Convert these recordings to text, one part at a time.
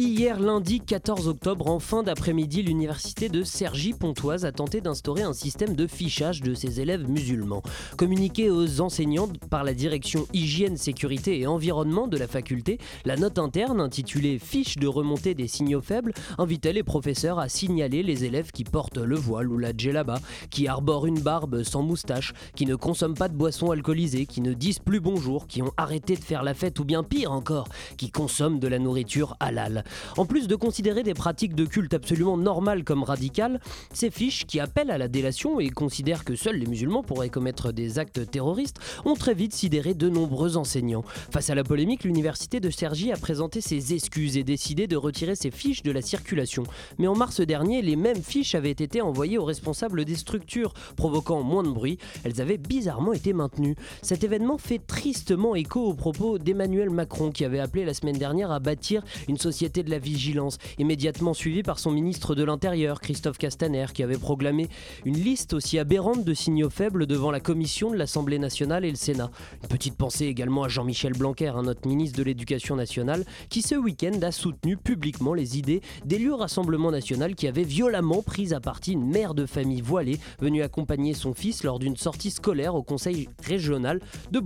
Hier lundi 14 octobre, en fin d'après-midi, l'université de Cergy-Pontoise a tenté d'instaurer un système de fichage de ses élèves musulmans. Communiqué aux enseignants par la direction hygiène, sécurité et environnement de la faculté, la note interne intitulée Fiche de remontée des signaux faibles invitait les professeurs à signaler les élèves qui portent le voile ou la djellaba, qui arborent une barbe sans moustache, qui ne consomment pas de boissons alcoolisées, qui ne disent plus bonjour, qui ont arrêté de faire la fête ou bien pire encore, qui consomment de la nourriture halal. En plus de considérer des pratiques de culte absolument normales comme radicales, ces fiches qui appellent à la délation et considèrent que seuls les musulmans pourraient commettre des actes terroristes ont très vite sidéré de nombreux enseignants. Face à la polémique, l'université de Cergy a présenté ses excuses et décidé de retirer ces fiches de la circulation. Mais en mars dernier, les mêmes fiches avaient été envoyées aux responsables des structures, provoquant moins de bruit. Elles avaient bizarrement été maintenues. Cet événement fait tristement écho aux propos d'Emmanuel Macron qui avait appelé la semaine dernière à bâtir une société de la vigilance, immédiatement suivi par son ministre de l'Intérieur, Christophe Castaner, qui avait proclamé une liste aussi aberrante de signaux faibles devant la commission de l'Assemblée nationale et le Sénat. Une petite pensée également à Jean-Michel Blanquer, notre ministre de l'Éducation nationale, qui ce week-end a soutenu publiquement les idées d'élu Rassemblement national qui avait violemment pris à partie une mère de famille voilée venue accompagner son fils lors d'une sortie scolaire au conseil régional de,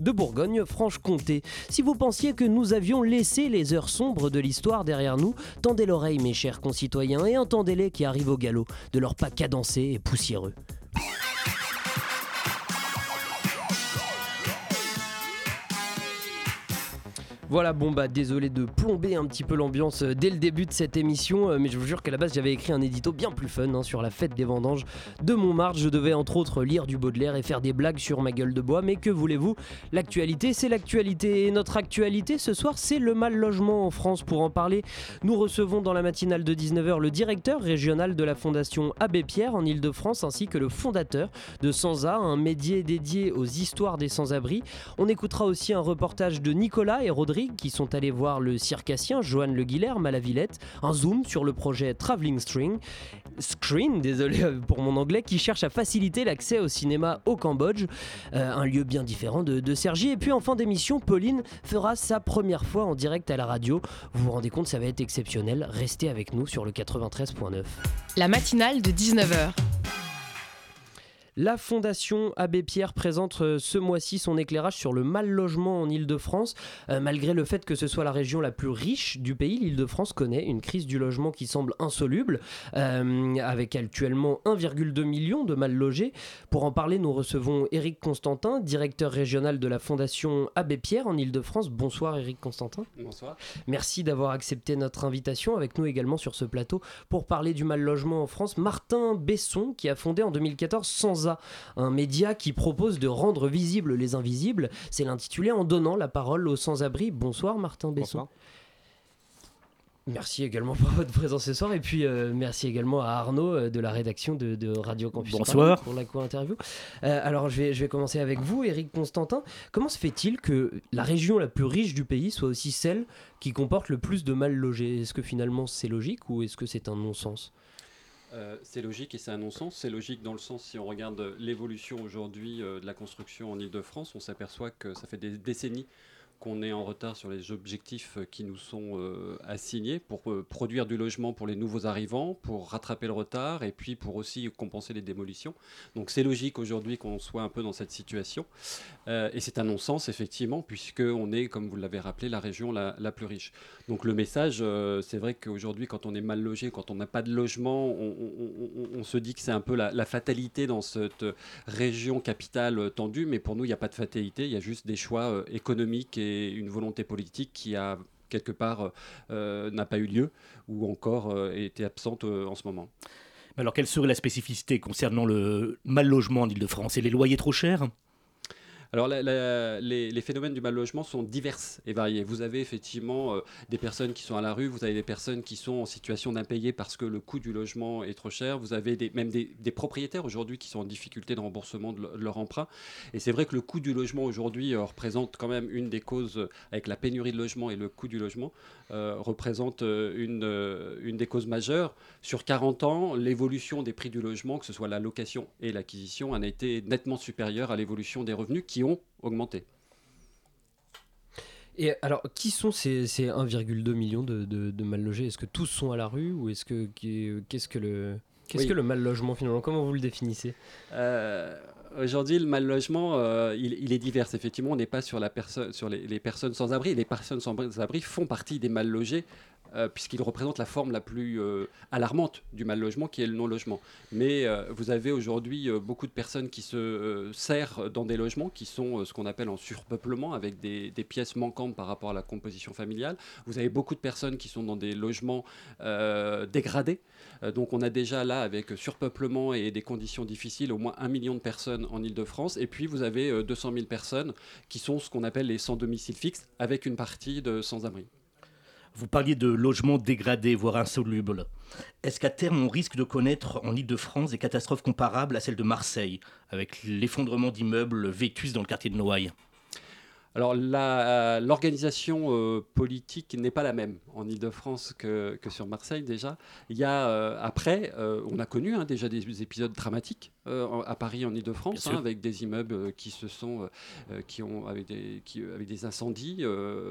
de Bourgogne-Franche-Comté. Si vous pensiez que nous avions laissé les heures sombres de l'histoire, derrière nous, tendez l'oreille mes chers concitoyens et entendez-les qui arrivent au galop, de leur pas cadencé et poussiéreux. Voilà, bon bah désolé de plomber un petit peu l'ambiance euh, dès le début de cette émission, euh, mais je vous jure qu'à la base j'avais écrit un édito bien plus fun hein, sur la fête des vendanges de Montmartre. Je devais entre autres lire du Baudelaire et faire des blagues sur ma gueule de bois, mais que voulez-vous? L'actualité c'est l'actualité et notre actualité ce soir c'est le mal logement en France. Pour en parler, nous recevons dans la matinale de 19h le directeur régional de la Fondation Abbé Pierre en Ile-de-France ainsi que le fondateur de Sansa, un média dédié aux histoires des sans-abri. On écoutera aussi un reportage de Nicolas et Rodrigue qui sont allés voir le circassien Joanne Le Guilherme à la Villette, un zoom sur le projet Traveling String, Screen, désolé pour mon anglais, qui cherche à faciliter l'accès au cinéma au Cambodge, euh, un lieu bien différent de, de Sergi. Et puis en fin d'émission, Pauline fera sa première fois en direct à la radio. Vous vous rendez compte, ça va être exceptionnel. Restez avec nous sur le 93.9. La matinale de 19h. La Fondation Abbé Pierre présente euh, ce mois-ci son éclairage sur le mal logement en Ile-de-France. Euh, malgré le fait que ce soit la région la plus riche du pays, l'Ile-de-France connaît une crise du logement qui semble insoluble, euh, avec actuellement 1,2 million de mal logés. Pour en parler, nous recevons Éric Constantin, directeur régional de la Fondation Abbé Pierre en Ile-de-France. Bonsoir Éric Constantin. Bonsoir. Merci d'avoir accepté notre invitation avec nous également sur ce plateau pour parler du mal logement en France. Martin Besson, qui a fondé en 2014 Sans un média qui propose de rendre visibles les invisibles. C'est l'intitulé en donnant la parole aux sans-abri. Bonsoir Martin Besson. Merci également pour votre présence ce soir et puis euh, merci également à Arnaud euh, de la rédaction de, Radio Campus Bonsoir. pour la co-interview. Euh, alors je vais, je vais commencer avec vous, Eric Constantin. Comment se fait-il que la région la plus riche du pays soit aussi celle qui comporte le plus de mal logés? Est-ce que finalement c'est logique ou est-ce que c'est un non-sens? Euh, c'est logique et c'est un non-sens. C'est logique dans le sens, si on regarde l'évolution aujourd'hui euh, de la construction en Ile-de-France, on s'aperçoit que ça fait des décennies qu'on est en retard sur les objectifs qui nous sont euh, assignés pour euh, produire du logement pour les nouveaux arrivants, pour rattraper le retard et puis pour aussi compenser les démolitions. Donc c'est logique aujourd'hui qu'on soit un peu dans cette situation. Euh, et c'est un non-sens effectivement, puisqu'on est, comme vous l'avez rappelé, la région la, plus riche. Donc le message, c'est vrai qu'aujourd'hui, quand on est mal logé, quand on n'a pas de logement, on, se dit que c'est un peu la, la, fatalité dans cette région capitale tendue, mais pour nous, il n'y a pas de fatalité, il y a juste des choix économiques et une volonté politique qui a quelque part euh, n'a pas eu lieu ou encore euh, était absente euh, en ce moment. Alors quelle serait la spécificité concernant le mal logement en Ile-de-France Et les loyers trop chers? Alors les, phénomènes du mal logement sont divers et variés. Vous avez effectivement euh, des personnes qui sont à la rue, vous avez des personnes qui sont en situation d'impayé parce que le coût du logement est trop cher, vous avez même des, propriétaires aujourd'hui qui sont en difficulté de remboursement de, leur emprunt. Et c'est vrai que le coût du logement aujourd'hui euh, représente quand même une des causes, euh, avec la pénurie de logement et le coût du logement, représente une, une des causes majeures. Sur 40 ans, l'évolution des prix du logement, que ce soit la location et l'acquisition, a été nettement supérieure à l'évolution des revenus qui ont augmenté. Et alors, qui sont ces, 1,2 million de, mal logés? Est-ce que tous sont à la rue ou est-ce que qu'est-ce que le qu'est-ce que le mal logement finalement? Comment vous le définissez? Euh, Aujourd'hui, le mal logement, euh, il, est divers. Effectivement, on n'est pas sur, la sur les, les, personnes sans abri. Les personnes sans abri font partie des mal logés euh, puisqu'il représente la forme la plus euh, alarmante du mal logement, qui est le non-logement. Mais euh, vous avez aujourd'hui beaucoup de personnes qui se serrent dans des logements qui sont ce qu'on appelle en surpeuplement, avec des, pièces manquantes par rapport à la composition familiale. Vous avez beaucoup de personnes qui sont dans des logements dégradés. donc on a déjà là, avec surpeuplement et des conditions difficiles, au moins un million de personnes en Ile-de-France. Et puis vous avez 200 000 personnes qui sont ce qu'on appelle les sans domicile fixe, avec une partie de sans-abri. Vous parliez de logements dégradés, voire insolubles. Est-ce qu'à terme, on risque de connaître en Ile-de-France des catastrophes comparables à celles de Marseille, avec l'effondrement d'immeubles vétus dans le quartier de Noailles? Alors l'organisation euh, politique n'est pas la même en Ile-de-France que, sur Marseille déjà. Il y a euh, après, euh, on a connu hein, déjà des épisodes dramatiques à Paris en Ile-de-France hein, avec des immeubles qui se sont, qui ont avec des, qui, avec des incendies,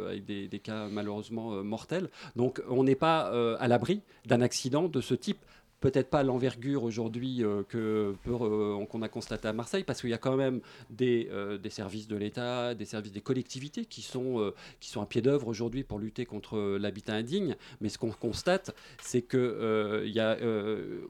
avec des, des, cas malheureusement mortels. Donc on n'est pas à l'abri d'un accident de ce type peut-être pas l'envergure aujourd'hui euh, que euh, qu'on a constaté à Marseille, parce qu'il y a quand même des, euh, des services de l'État, des services des collectivités qui sont, qui sont à pied d'œuvre aujourd'hui pour lutter contre l'habitat indigne. Mais ce qu'on constate, c'est qu'il y a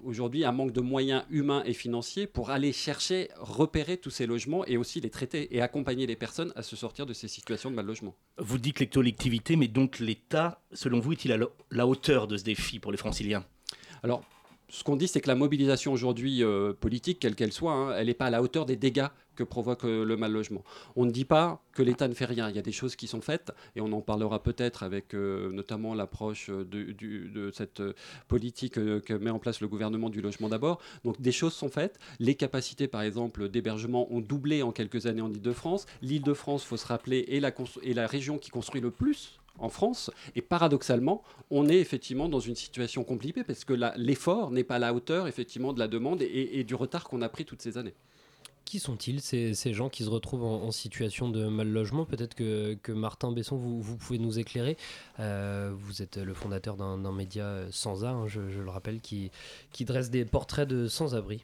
aujourd'hui un manque de moyens humains et financiers pour aller chercher, repérer tous ces logements et aussi les traiter et accompagner les personnes à se sortir de ces situations de mal logement. Vous dites les collectivités, mais donc l'État, selon vous, est-il à la hauteur de ce défi pour les franciliens? Alors, ce qu'on dit, c'est que la mobilisation aujourd'hui euh, politique, quelle qu'elle soit, hein, elle n'est pas à la hauteur des dégâts que provoque euh, le mal logement. On ne dit pas que l'État ne fait rien. Il y a des choses qui sont faites, et on en parlera peut-être avec euh, notamment l'approche de, cette politique que met en place le gouvernement du logement d'abord. Donc des choses sont faites. Les capacités, par exemple, d'hébergement ont doublé en quelques années en Ile-de-France. L'Île-de-France, il faut se rappeler, est la région qui construit le plus en France. Et paradoxalement, on est effectivement dans une situation compliquée parce que l'effort n'est pas à la hauteur effectivement de la demande et, du retard qu'on a pris toutes ces années. Qui sont-ils, ces, gens qui se retrouvent en, situation de mal logement? Peut-être que, Martin Besson, vous, pouvez nous éclairer. Euh, vous êtes le fondateur d'un média euh, sans art, hein, je, le rappelle, qui, qui dresse des portraits de sans-abri.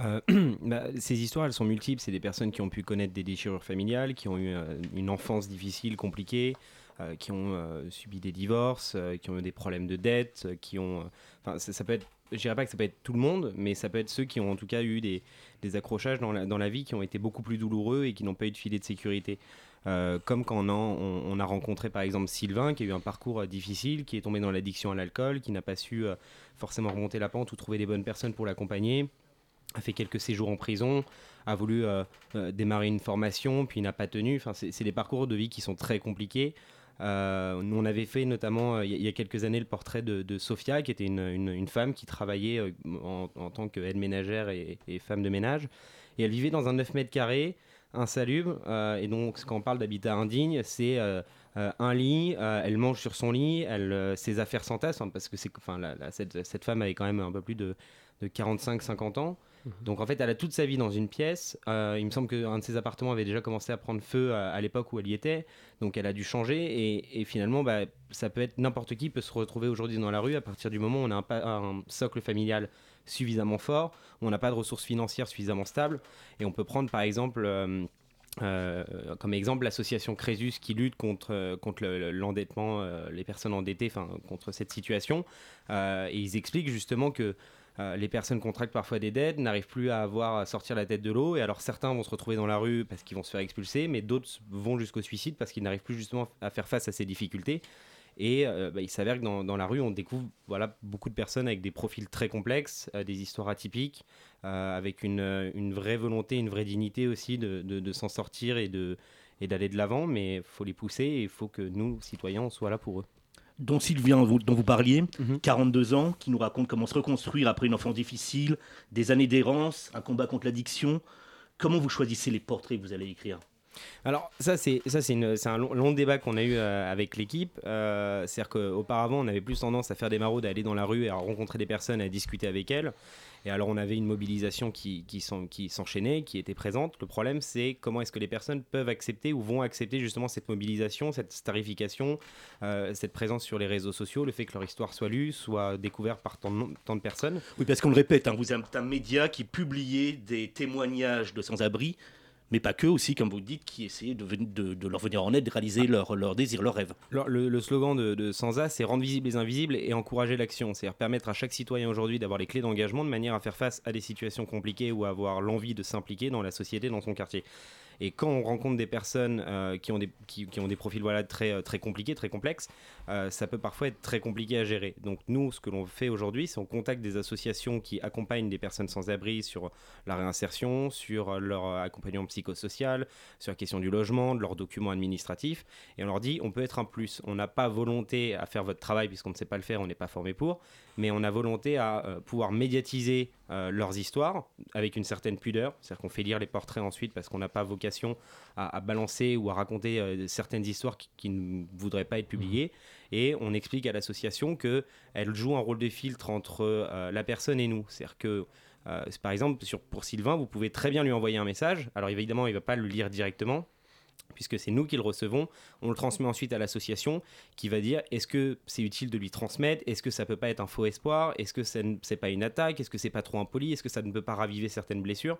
Euh, bah, ces histoires, elles sont multiples. C'est des personnes qui ont pu connaître des déchirures familiales, qui ont eu une enfance difficile, compliquée, euh, qui ont euh, subi des divorces, euh, qui ont eu des problèmes de dette, qui ont. Enfin, ça, peut être. Je dirais pas que ça peut être tout le monde, mais ça peut être ceux qui ont en tout cas eu des, accrochages dans la, vie qui ont été beaucoup plus douloureux et qui n'ont pas eu de filet de sécurité. comme quand on, a rencontré par exemple Sylvain qui a eu un parcours difficile, qui est tombé dans l'addiction à l'alcool, qui n'a pas su forcément remonter la pente ou trouver des bonnes personnes pour l'accompagner, a fait quelques séjours en prison, a voulu démarrer une formation, puis n'a pas tenu. Enfin, c'est des parcours de vie qui sont très compliqués. Euh, on avait fait notamment euh, il y, a quelques années le portrait de, Sophia, qui était une, femme qui travaillait euh, en, tant qu'aide ménagère et, femme de ménage. Et elle vivait dans un 9 mètres carrés, insalubre. et donc, quand on parle d'habitat indigne, c'est un lit, elle mange sur son lit, elle, ses affaires s'entassent, hein, parce que enfin, cette, femme avait quand même un peu plus de, de 45-50 ans. Mhm. Donc en fait, elle a toute sa vie dans une pièce. Euh, il me semble qu'un de ses appartements avait déjà commencé à prendre feu à, l'époque où elle y était. Donc elle a dû changer. Et, finalement, bah, ça peut être n'importe qui peut se retrouver aujourd'hui dans la rue à partir du moment où on a un, socle familial suffisamment fort, où on n'a pas de ressources financières suffisamment stables. Et on peut prendre par exemple... Euh, euh, comme exemple l'association Crésus qui lutte contre, contre l'endettement, les personnes endettées, enfin contre cette situation. et ils expliquent justement que euh, les personnes contractent parfois des dettes, n'arrivent plus à avoir à sortir la tête de l'eau, et alors certains vont se retrouver dans la rue parce qu'ils vont se faire expulser, mais d'autres vont jusqu'au suicide parce qu'ils n'arrivent plus justement à faire face à ces difficultés. Et bah, il s'avère que dans, la rue, on découvre voilà, beaucoup de personnes avec des profils très complexes, des histoires atypiques, avec une, vraie volonté, une vraie dignité aussi de, s'en sortir et de et d'aller de l'avant, mais il faut les pousser et il faut que nous, citoyens, on soit là pour eux dont Sylvien, dont vous parliez, 42 mhm. ans, qui nous raconte comment se reconstruire après une enfance difficile, des années d'errance, un combat contre l'addiction. Comment vous choisissez les portraits que vous allez écrire? Alors ça c'est ça c'est un long, débat qu'on a eu euh, avec l'équipe. Euh, C'est-à-dire qu'auparavant on avait plus tendance à faire des maraudes, à aller dans la rue et à rencontrer des personnes, à discuter avec elles. Et alors on avait une mobilisation qui, qui s'enchaînait, qui était présente. Le problème c'est comment est-ce que les personnes peuvent accepter ou vont accepter justement cette mobilisation, cette starification, euh, cette présence sur les réseaux sociaux, le fait que leur histoire soit lue, soit découverte par tant, de personnes. Oui, parce qu'on le répète, hein, vous êtes un média qui publiait des témoignages de sans-abri mais pas que aussi, comme vous dites, qui essayaient de, de, leur venir en aide, de réaliser leurs leur désirs, leurs rêves. Le, le, slogan de, de Sansa, c'est rendre visibles les invisibles et encourager l'action. C'est-à-dire permettre à chaque citoyen aujourd'hui d'avoir les clés d'engagement de manière à faire face à des situations compliquées ou à avoir l'envie de s'impliquer dans la société, dans son quartier. Et quand on rencontre des personnes euh, qui, ont des, qui, ont des profils voilà, très, euh, très compliqués, très complexes, euh, ça peut parfois être très compliqué à gérer. Donc nous, ce que l'on fait aujourd'hui, c'est on contacte des associations qui accompagnent des personnes sans abri sur la réinsertion, sur leur accompagnement psychosocial, sur la question du logement, de leurs documents administratifs. Et on leur dit, on peut être un plus. On n'a pas volonté à faire votre travail puisqu'on ne sait pas le faire, on n'est pas formé pour, mais on a volonté à pouvoir médiatiser leurs histoires avec une certaine pudeur. C'est-à-dire qu'on fait lire les portraits ensuite parce qu'on n'a pas vocation à, balancer ou à raconter euh, certaines histoires qui, ne voudraient pas être publiées. Mmh. Et on explique à l'association qu'elle joue un rôle de filtre entre euh, la personne et nous. C'est-à-dire que euh, par exemple, sur, pour Sylvain, vous pouvez très bien lui envoyer un message. Alors évidemment, il ne va pas le lire directement, puisque c'est nous qui le recevons. On le transmet ensuite à l'association qui va dire est-ce que c'est utile de lui transmettre? Est-ce que ça peut pas être un faux espoir? Est-ce que c'est pas une attaque? Est-ce que c'est pas trop impoli? Est-ce que ça ne peut pas raviver certaines blessures?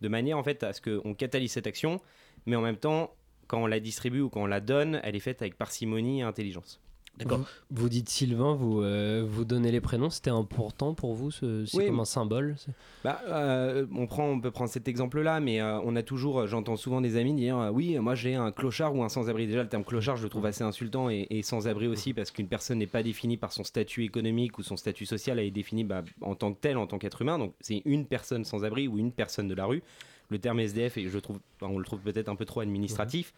De manière en fait à ce qu'on catalyse cette action, mais en même temps, quand on la distribue ou quand on la donne, elle est faite avec parcimonie et intelligence. D'accord. Vous, dites Sylvain, vous, euh, vous donnez les prénoms, c'était important pour vous, c'est comme un symbole bah, euh, on, prend, on peut prendre cet exemple-là, mais euh, on a toujours, j'entends souvent des amis dire Oui, moi j'ai un clochard ou un sans-abri. Déjà, le terme clochard, je le trouve assez insultant et, sans-abri aussi, parce qu'une personne n'est pas définie par son statut économique ou son statut social, elle est définie bah, en tant que tel, en tant qu'être humain. Donc c'est une personne sans-abri ou une personne de la rue le terme SDF, et je trouve, on le trouve peut-être un peu trop administratif.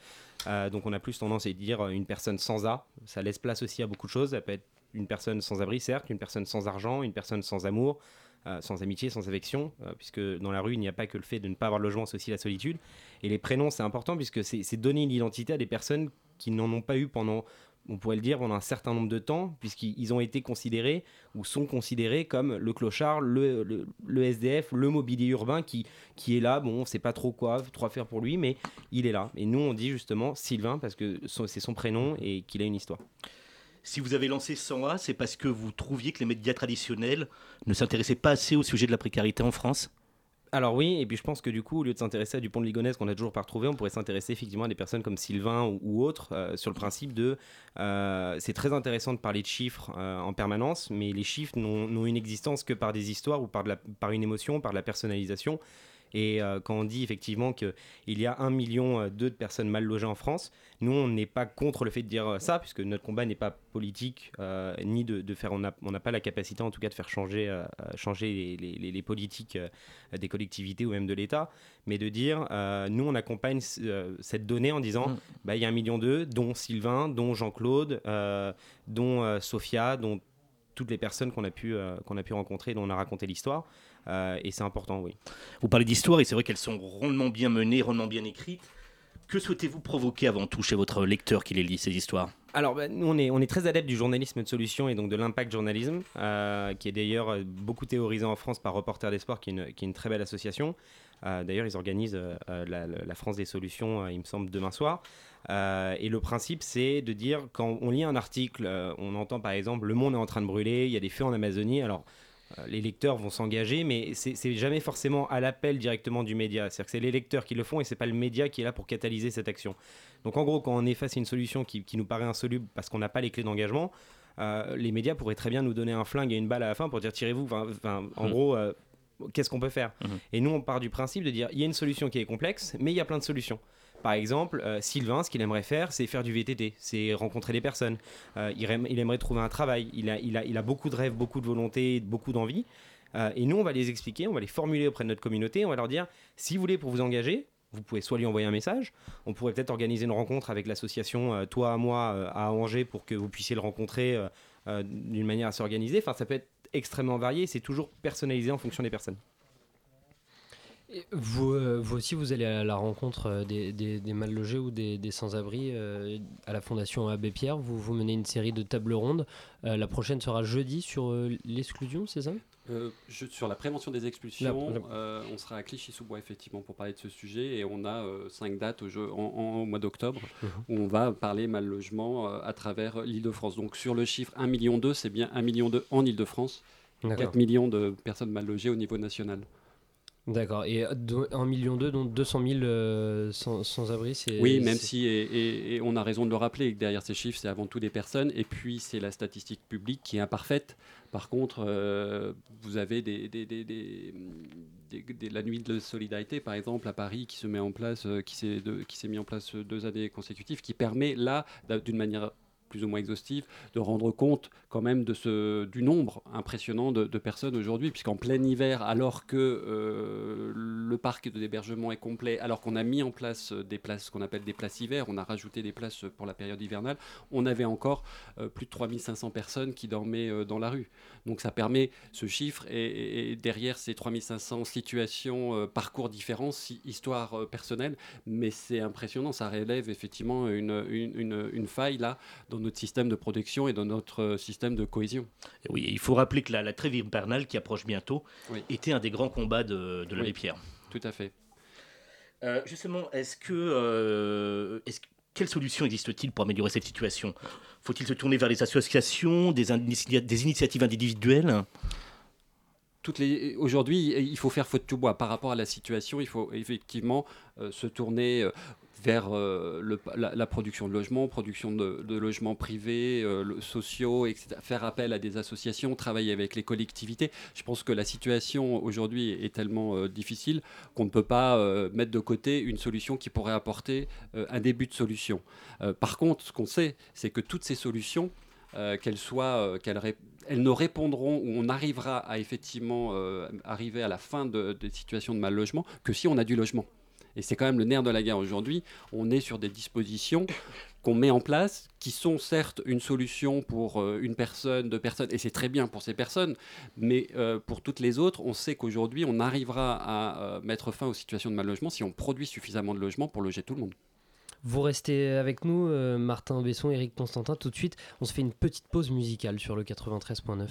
Euh, donc on a plus tendance à dire euh, une personne sans A. Ça laisse place aussi à beaucoup de choses. Ça peut être une personne sans abri, certes, une personne sans argent, une personne sans amour, euh, sans amitié, sans affection, puisque dans la rue, il n'y a pas que le fait de ne pas avoir de logement, c'est aussi la solitude. Et les prénoms, c'est important, puisque c'est donner une identité à des personnes qui n'en ont pas eu pendant on pourrait le dire, pendant un certain nombre de temps, puisqu'ils ont été considérés ou sont considérés comme le clochard, le, SDF, le mobilier urbain qui, qui est là. Bon, on ne sait pas trop quoi, trop faire pour lui, mais il est là. Et nous, on dit justement Sylvain, parce que c'est son prénom et qu'il a une histoire. Si vous avez lancé 100A, c'est parce que vous trouviez que les médias traditionnels ne s'intéressaient pas assez au sujet de la précarité en France? Alors oui, et puis je pense que du coup, au lieu de s'intéresser à du pont de Ligonnès qu'on a toujours pas retrouvé, on pourrait s'intéresser effectivement à des personnes comme Sylvain ou, autres euh, sur le principe de... Euh, c'est très intéressant de parler de chiffres euh, en permanence, mais les chiffres n'ont une existence que par des histoires ou par, par une émotion, par la personnalisation. Et euh, quand on dit effectivement qu'il y a un million euh, de personnes mal logées en France, nous, on n'est pas contre le fait de dire ça, puisque notre combat n'est pas politique, euh, ni de, faire, on n'a pas la capacité en tout cas de faire changer, changer les, politiques des collectivités ou même de l'État, mais de dire, nous, on accompagne cette donnée en disant, mm. bah, il y a un million d'eux, dont Sylvain, dont Jean-Claude, dont Sophia, dont toutes les personnes qu'on a, pu, qu'on a pu rencontrer, dont on a raconté l'histoire. Euh, et c'est important, oui. Vous parlez d'histoire, et c'est vrai qu'elles sont rondement bien menées, rondement bien écrites. Que souhaitez-vous provoquer avant tout chez votre lecteur qui les lit, ces histoires? Alors, ben, nous, on est, on est très adeptes du journalisme de solution et donc de l'impact journalisme, euh, qui est d'ailleurs euh, beaucoup théorisé en France par Reporters d'Espoir, qui, qui, est une très belle association. d'ailleurs, ils organisent la, France des solutions, il me semble, demain soir. et le principe, c'est de dire, quand on lit un article, on entend par exemple, le monde est en train de brûler, il y a des feux en Amazonie. Alors, les lecteurs vont s'engager, mais c'est jamais forcément à l'appel directement du média. C'est-à-dire que c'est les lecteurs qui le font et c'est pas le média qui est là pour catalyser cette action. Donc en gros, quand on est face à une solution qui, nous paraît insoluble parce qu'on n'a pas les clés d'engagement, euh, les médias pourraient très bien nous donner un flingue et une balle à la fin pour dire tirez-vous. en mmh. gros, euh, qu'est-ce qu'on peut faire? Mmh. Et nous, on part du principe de dire il y a une solution qui est complexe, mais il y a plein de solutions. Par exemple, euh, Sylvain, ce qu'il aimerait faire, c'est faire du VTT, c'est rencontrer des personnes. Euh, il, aim- il aimerait trouver un travail. Il a, il, a, il a beaucoup de rêves, beaucoup de volonté, beaucoup d'envie. Euh, et nous, on va les expliquer, on va les formuler auprès de notre communauté. On va leur dire si vous voulez pour vous engager, vous pouvez soit lui envoyer un message. On pourrait peut-être organiser une rencontre avec l'association Toi à moi à Angers pour que vous puissiez le rencontrer d'une manière assez organisée. Enfin, ça peut être extrêmement varié. C'est toujours personnalisé en fonction des personnes. Et Vous, euh, vous aussi, vous allez à la rencontre euh, des, des- des mal logés ou des, des sans-abri euh, à la Fondation Abbé Pierre. Vous, vous menez une série de tables rondes. Euh, la prochaine sera jeudi sur l'exclusion, c'est ça? Je- sur la prévention des expulsions, La- on sera à Clichy-sous-Bois effectivement pour parler de ce sujet et on a cinq dates au, jeu- en- en- au mois d'octobre Mhm. où on va parler mal logement à travers l'Île-de-France. Donc sur le chiffre 1,2 million, c'est bien 1,2 million en Île-de-France, D'accord. 4 millions de personnes mal logées au niveau national. D'accord. Et euh, 1,2 million, donc 200 000 euh, sans- sans-abri, c'est. Oui, même si, et, et- et on a raison de le rappeler, que derrière ces chiffres, c'est avant tout des personnes, et puis c'est la statistique publique qui est imparfaite. Par contre, euh, vous avez des, des- des- des- des- des- la nuit de solidarité, par exemple, à Paris, qui se met en place, euh, qui s'est mis en place deux années consécutives, qui permet là, d'une manière plus ou moins exhaustive, de rendre compte quand même de ce, du nombre impressionnant de, de personnes aujourd'hui, puisqu'en plein hiver, alors que euh, le parc d'hébergement est complet, alors qu'on a mis en place des places qu'on appelle des places hiver, on a rajouté des places pour la période hivernale, on avait encore euh, plus de 3500 personnes qui dormaient euh, dans la rue. Donc ça permet ce chiffre, et, derrière ces 3500 situations, parcours différents, si- histoires euh, personnelles, mais c'est impressionnant, ça relève effectivement une, une- faille là notre système de protection et dans notre euh, système de cohésion. Et Oui, il faut rappeler que la, la trêve hivernale qui approche bientôt Oui. était un des grands combats de, de l'abbé Oui. Pierre. Tout à fait. Euh, justement, est-ce que, euh, est-ce que- quelle solution existe-t-il pour améliorer cette situation? Faut-il se tourner vers les associations, des, initia- des initiatives individuelles? Toutes les aujourd'hui il faut faire faute tout bois par rapport à la situation il faut effectivement euh, se tourner euh, vers euh, la, production de logements, production de, logements privés, euh, sociaux, etc. Faire appel à des associations, travailler avec les collectivités. Je pense que la situation aujourd'hui est tellement euh, difficile qu'on ne peut pas mettre de côté une solution qui pourrait apporter un début de solution. Par contre, ce qu'on sait, c'est que toutes ces solutions, qu'elles soient, qu'elles elles ne répondront ou on arrivera à effectivement arriver à la fin de- des situations de mal logement que si on a du logement. Et c'est quand même le nerf de la guerre aujourd'hui. On est sur des dispositions qu'on met en place, qui sont certes une solution pour euh, une personne, deux personnes, et c'est très bien pour ces personnes, mais euh, pour toutes les autres, on sait qu'aujourd'hui, on arrivera à euh, mettre fin aux situations de mal logement si on produit suffisamment de logements pour loger tout le monde. Vous restez avec nous, Martin Besson, Eric Constantin. Tout de suite, on se fait une petite pause musicale sur le 93.9.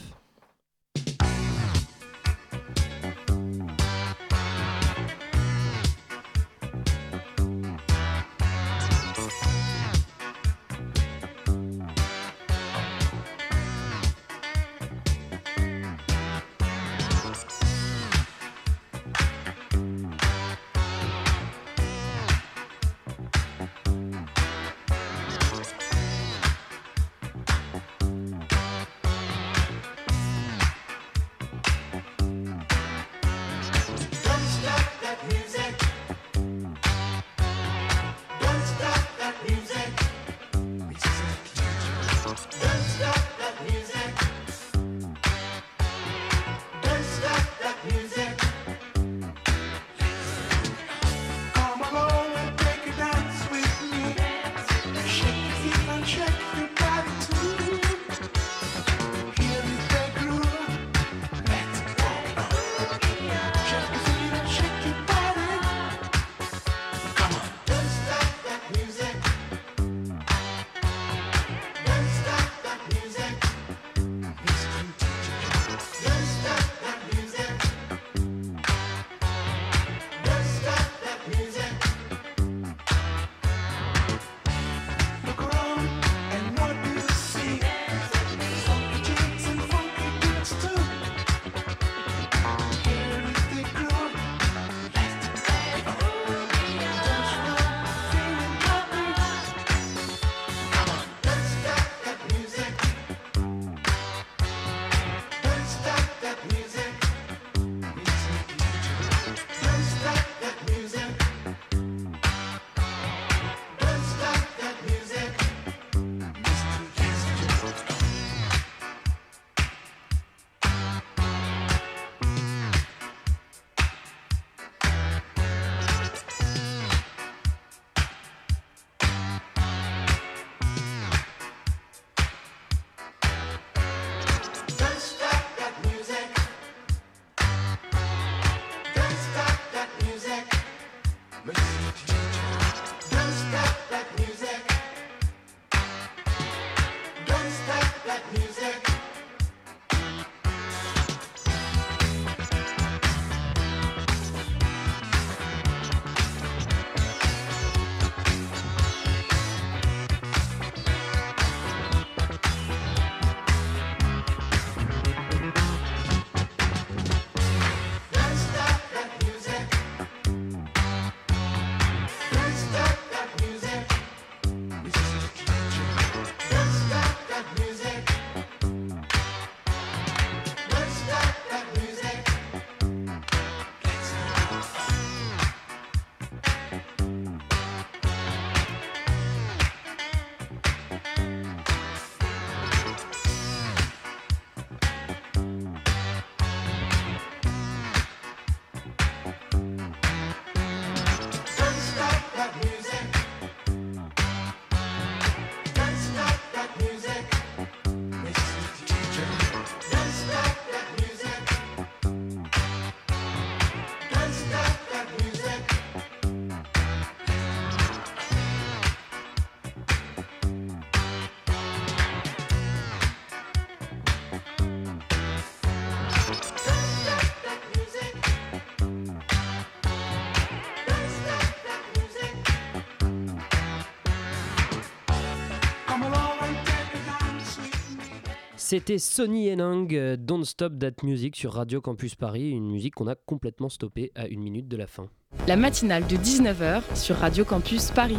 C'était Sonny Enang, euh, Don't Stop That Music sur Radio Campus Paris, une musique qu'on a complètement stoppée à une minute de la fin. La matinale de 19h sur Radio Campus Paris.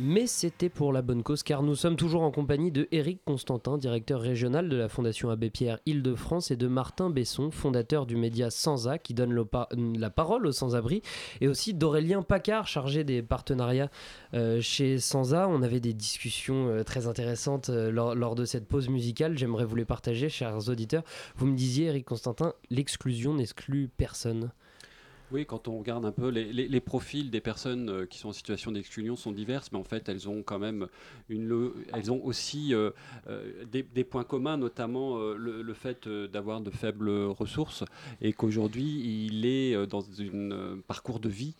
Mais c'était pour la bonne cause car nous sommes toujours en compagnie de Éric Constantin, directeur régional de la Fondation Abbé Pierre Île-de-France et de Martin Besson, fondateur du média Sansa qui donne la parole aux sans-abri et aussi d'Aurélien Pacard, chargé des partenariats euh, chez Sansa. On avait des discussions euh, très intéressantes euh, lors, lors, de cette pause musicale. J'aimerais vous les partager, chers auditeurs. Vous me disiez, Éric Constantin, l'exclusion n'exclut personne. Oui, quand on regarde un peu les, profils des personnes euh, qui sont en situation d'exclusion sont diverses, mais en fait elles ont quand même une, elles ont aussi euh, euh, des, points communs, notamment le, fait d'avoir de faibles ressources et qu'aujourd'hui il est dans un parcours de vie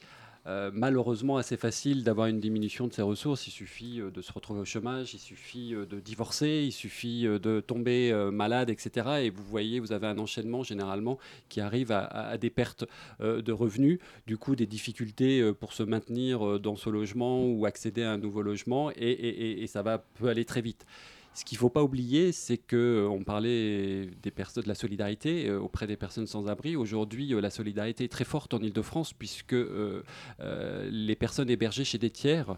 euh, malheureusement assez facile d'avoir une diminution de ses ressources. Il suffit euh, de se retrouver au chômage, il suffit euh, de divorcer, il suffit de tomber malade, etc. Et vous voyez, vous avez un enchaînement généralement qui arrive à, des pertes de revenus, du coup des difficultés pour se maintenir dans ce logement ou accéder à un nouveau logement, et, et ça va peut aller très vite. Ce qu'il ne faut pas oublier, c'est que euh, parlait des personnes, de la solidarité euh, auprès des personnes sans abri. Aujourd'hui, euh, la solidarité est très forte en Ile-de-France puisque les personnes hébergées chez des tiers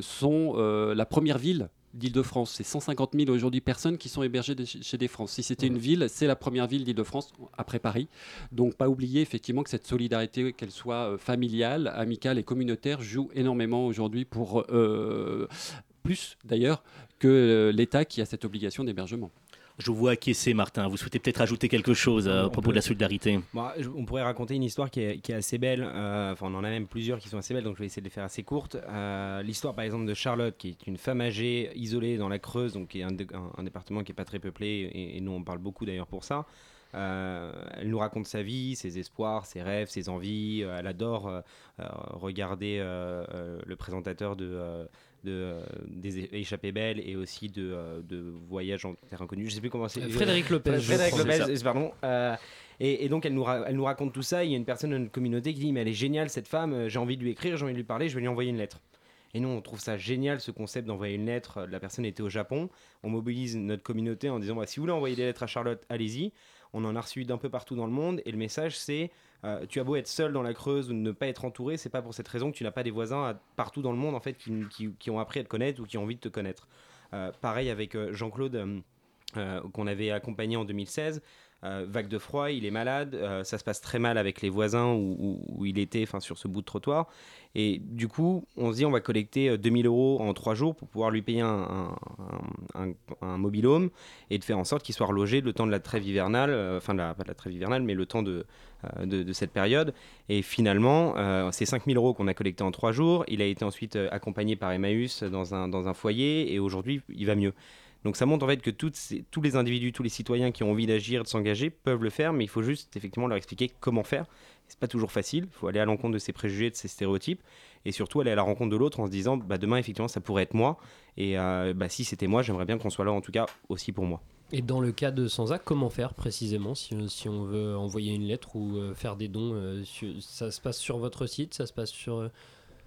sont la première ville d'Île-de-France. C'est 150 000 aujourd'hui personnes qui sont hébergées chez des France. Si c'était une ville, c'est la première ville d'Île-de-France après Paris. Donc pas oublier effectivement que cette solidarité, qu'elle soit familiale, amicale et communautaire, joue énormément aujourd'hui pour plus d'ailleurs que euh, l'État qui a cette obligation d'hébergement. Je vous vois acquiescer, Martin. Vous souhaitez peut-être ajouter quelque chose euh, à propos de la solidarité On pourrait raconter une histoire qui est, assez belle. Euh, enfin, on en a même plusieurs qui sont assez belles, donc je vais essayer de les faire assez courtes. L'histoire, par exemple, de Charlotte, qui est une femme âgée, isolée dans la Creuse, donc qui est un, département qui n'est pas très peuplé, et, nous, on parle beaucoup d'ailleurs pour ça. Elle nous raconte sa vie, ses espoirs, ses rêves, ses envies. elle adore regarder le présentateur de de, euh, des échappées belles et aussi de, euh, de voyages en terre inconnue. Je sais plus comment c'est. Frédéric Lopez. Frédéric Lopez, pardon. Euh, et, donc elle nous, elle nous raconte tout ça. Il y a une personne dans notre communauté qui dit mais elle est géniale cette femme. J'ai envie de lui écrire, j'ai envie de lui parler, je vais lui envoyer une lettre. Et nous, on trouve ça génial, ce concept d'envoyer une lettre. La personne était au Japon. On mobilise notre communauté en disant bah, si vous voulez envoyer des lettres à Charlotte, allez-y. On en a reçu d'un peu partout dans le monde. Et le message, c'est euh, tu as beau être seul dans la Creuse ou ne pas être entouré, c'est pas pour cette raison que tu n'as pas des voisins partout dans le monde en fait qui, ont appris à te connaître ou qui ont envie de te connaître. Euh, pareil avec euh, Jean-Claude qu'on avait accompagné en 2016. Vague de froid, il est malade, ça se passe très mal avec les voisins où, il était, enfin sur ce bout de trottoir. Et du coup, on se dit on va collecter 2000 euros en trois jours pour pouvoir lui payer un, un, un, et de faire en sorte qu'il soit relogé le temps de la trêve hivernale, enfin la, pas de la trêve hivernale, mais le temps de, euh, de, cette période. Et finalement, euh, c'est 5000 euros qu'on a collecté en trois jours. Il a été ensuite euh, accompagné par Emmaüs dans un foyer et aujourd'hui, il va mieux. Donc ça montre en fait que tous les individus, tous les citoyens qui ont envie d'agir, de s'engager, peuvent le faire, mais il faut juste effectivement leur expliquer comment faire. C'est pas toujours facile, il faut aller à l'encontre de ces préjugés, de ces stéréotypes, et surtout aller à la rencontre de l'autre en se disant, bah, demain effectivement ça pourrait être moi, et bah, si c'était moi, j'aimerais bien qu'on soit là en tout cas aussi pour moi. Et dans le cas de Sansa, comment faire précisément si, si, on veut envoyer une lettre ou euh, faire des dons euh, Ça se passe sur votre site Ça se passe sur...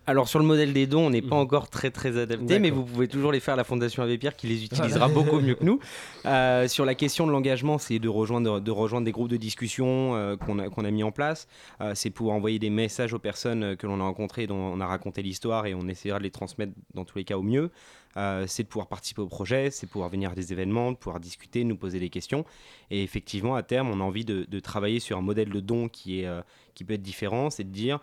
Euh, alors sur le modèle des dons, on n'est pas mhm. encore très très adapté, mais vous pouvez toujours les faire à la Fondation Abbé Pierre qui les utilisera beaucoup mieux que nous. sur la question de l'engagement, c'est de rejoindre, de rejoindre des groupes de discussion qu'on a, a mis en place. c'est pour envoyer des messages aux personnes que l'on a rencontrées, dont on a raconté l'histoire et on essaiera de les transmettre dans tous les cas au mieux. Euh, c'est de pouvoir participer au projet, c'est de pouvoir venir à des événements, de pouvoir discuter, nous poser des questions. Et effectivement, à terme, on a envie de, travailler sur un modèle de don qui, est, euh, qui peut être différent. C'est de dire, euh,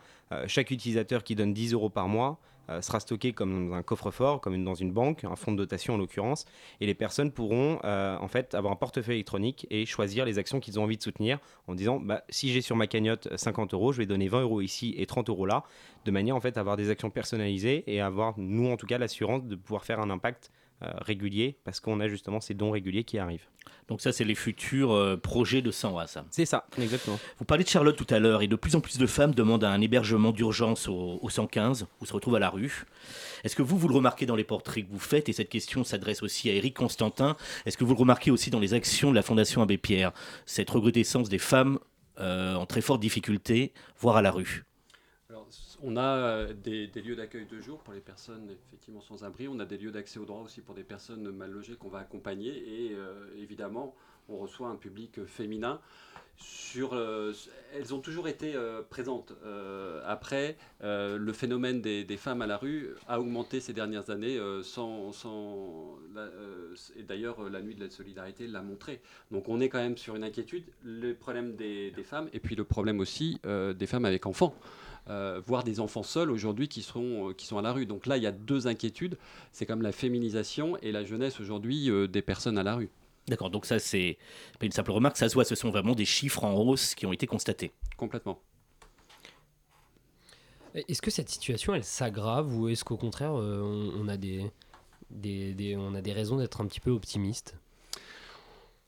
chaque utilisateur qui donne 10 euros par mois, euh, sera stocké comme dans un coffre-fort, comme dans une banque, un fonds de dotation en l'occurrence, et les personnes pourront euh, en fait avoir un portefeuille électronique et choisir les actions qu'ils ont envie de soutenir en disant bah, si j'ai sur ma cagnotte 50 euros, je vais donner 20 euros ici et 30 euros là, de manière en fait à avoir des actions personnalisées et avoir nous en tout cas l'assurance de pouvoir faire un impact euh, régulier parce qu'on a justement ces dons réguliers qui arrivent. Donc ça, c'est les futurs euh, projets de Sanwa, ça. C'est ça, exactement. Vous parlez de Charlotte tout à l'heure, et de plus en plus de femmes demandent un hébergement d'urgence au, 115, ou se retrouvent à la rue. Est-ce que vous, vous le remarquez dans les portraits que vous faites, et cette question s'adresse aussi à Eric Constantin, est-ce que vous le remarquez aussi dans les actions de la Fondation Abbé Pierre, cette recrudescence des femmes euh, en très forte difficulté, voire à la rue on a des, lieux d'accueil de jour pour les personnes effectivement sans abri. On a des lieux d'accès au droit aussi pour des personnes mal logées qu'on va accompagner. Et évidemment, on reçoit un public féminin sur, euh, elles ont toujours été euh, présentes. Euh, après, le phénomène des, femmes à la rue a augmenté ces dernières années, sans, et d'ailleurs la nuit de la solidarité l'a montré. Donc on est quand même sur une inquiétude, le problème des, femmes, et puis le problème aussi des femmes avec enfants. Voire des enfants seuls aujourd'hui qui, sont, qui sont à la rue. Donc là, il y a deux inquiétudes. C'est comme la féminisation et la jeunesse aujourd'hui des personnes à la rue. D'accord, donc ça c'est pas une simple remarque, ça se voit, ce sont vraiment des chiffres en hausse qui ont été constatés. Complètement. Est-ce que cette situation elle s'aggrave ou est-ce qu'au contraire euh, on, a des, des, on a des raisons d'être un petit peu optimiste?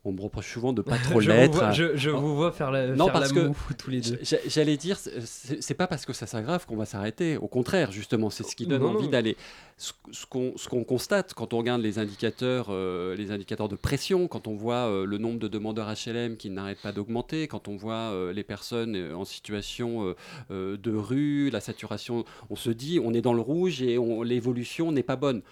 On me reproche souvent de pas trop l'être. Je, vous vois faire la, non, parce que tous les deux. J'allais dire, c'est pas parce que ça s'aggrave qu'on va s'arrêter. Au contraire, justement, c'est ce qui donne envie d'aller. Ce, ce qu'on constate quand on regarde les indicateurs, euh, les indicateurs de pression, quand on voit euh, le nombre de demandeurs HLM qui n'arrêtent pas d'augmenter, quand on voit euh, les personnes en situation de rue, la saturation, on se dit, on est dans le rouge et l'évolution n'est pas bonne.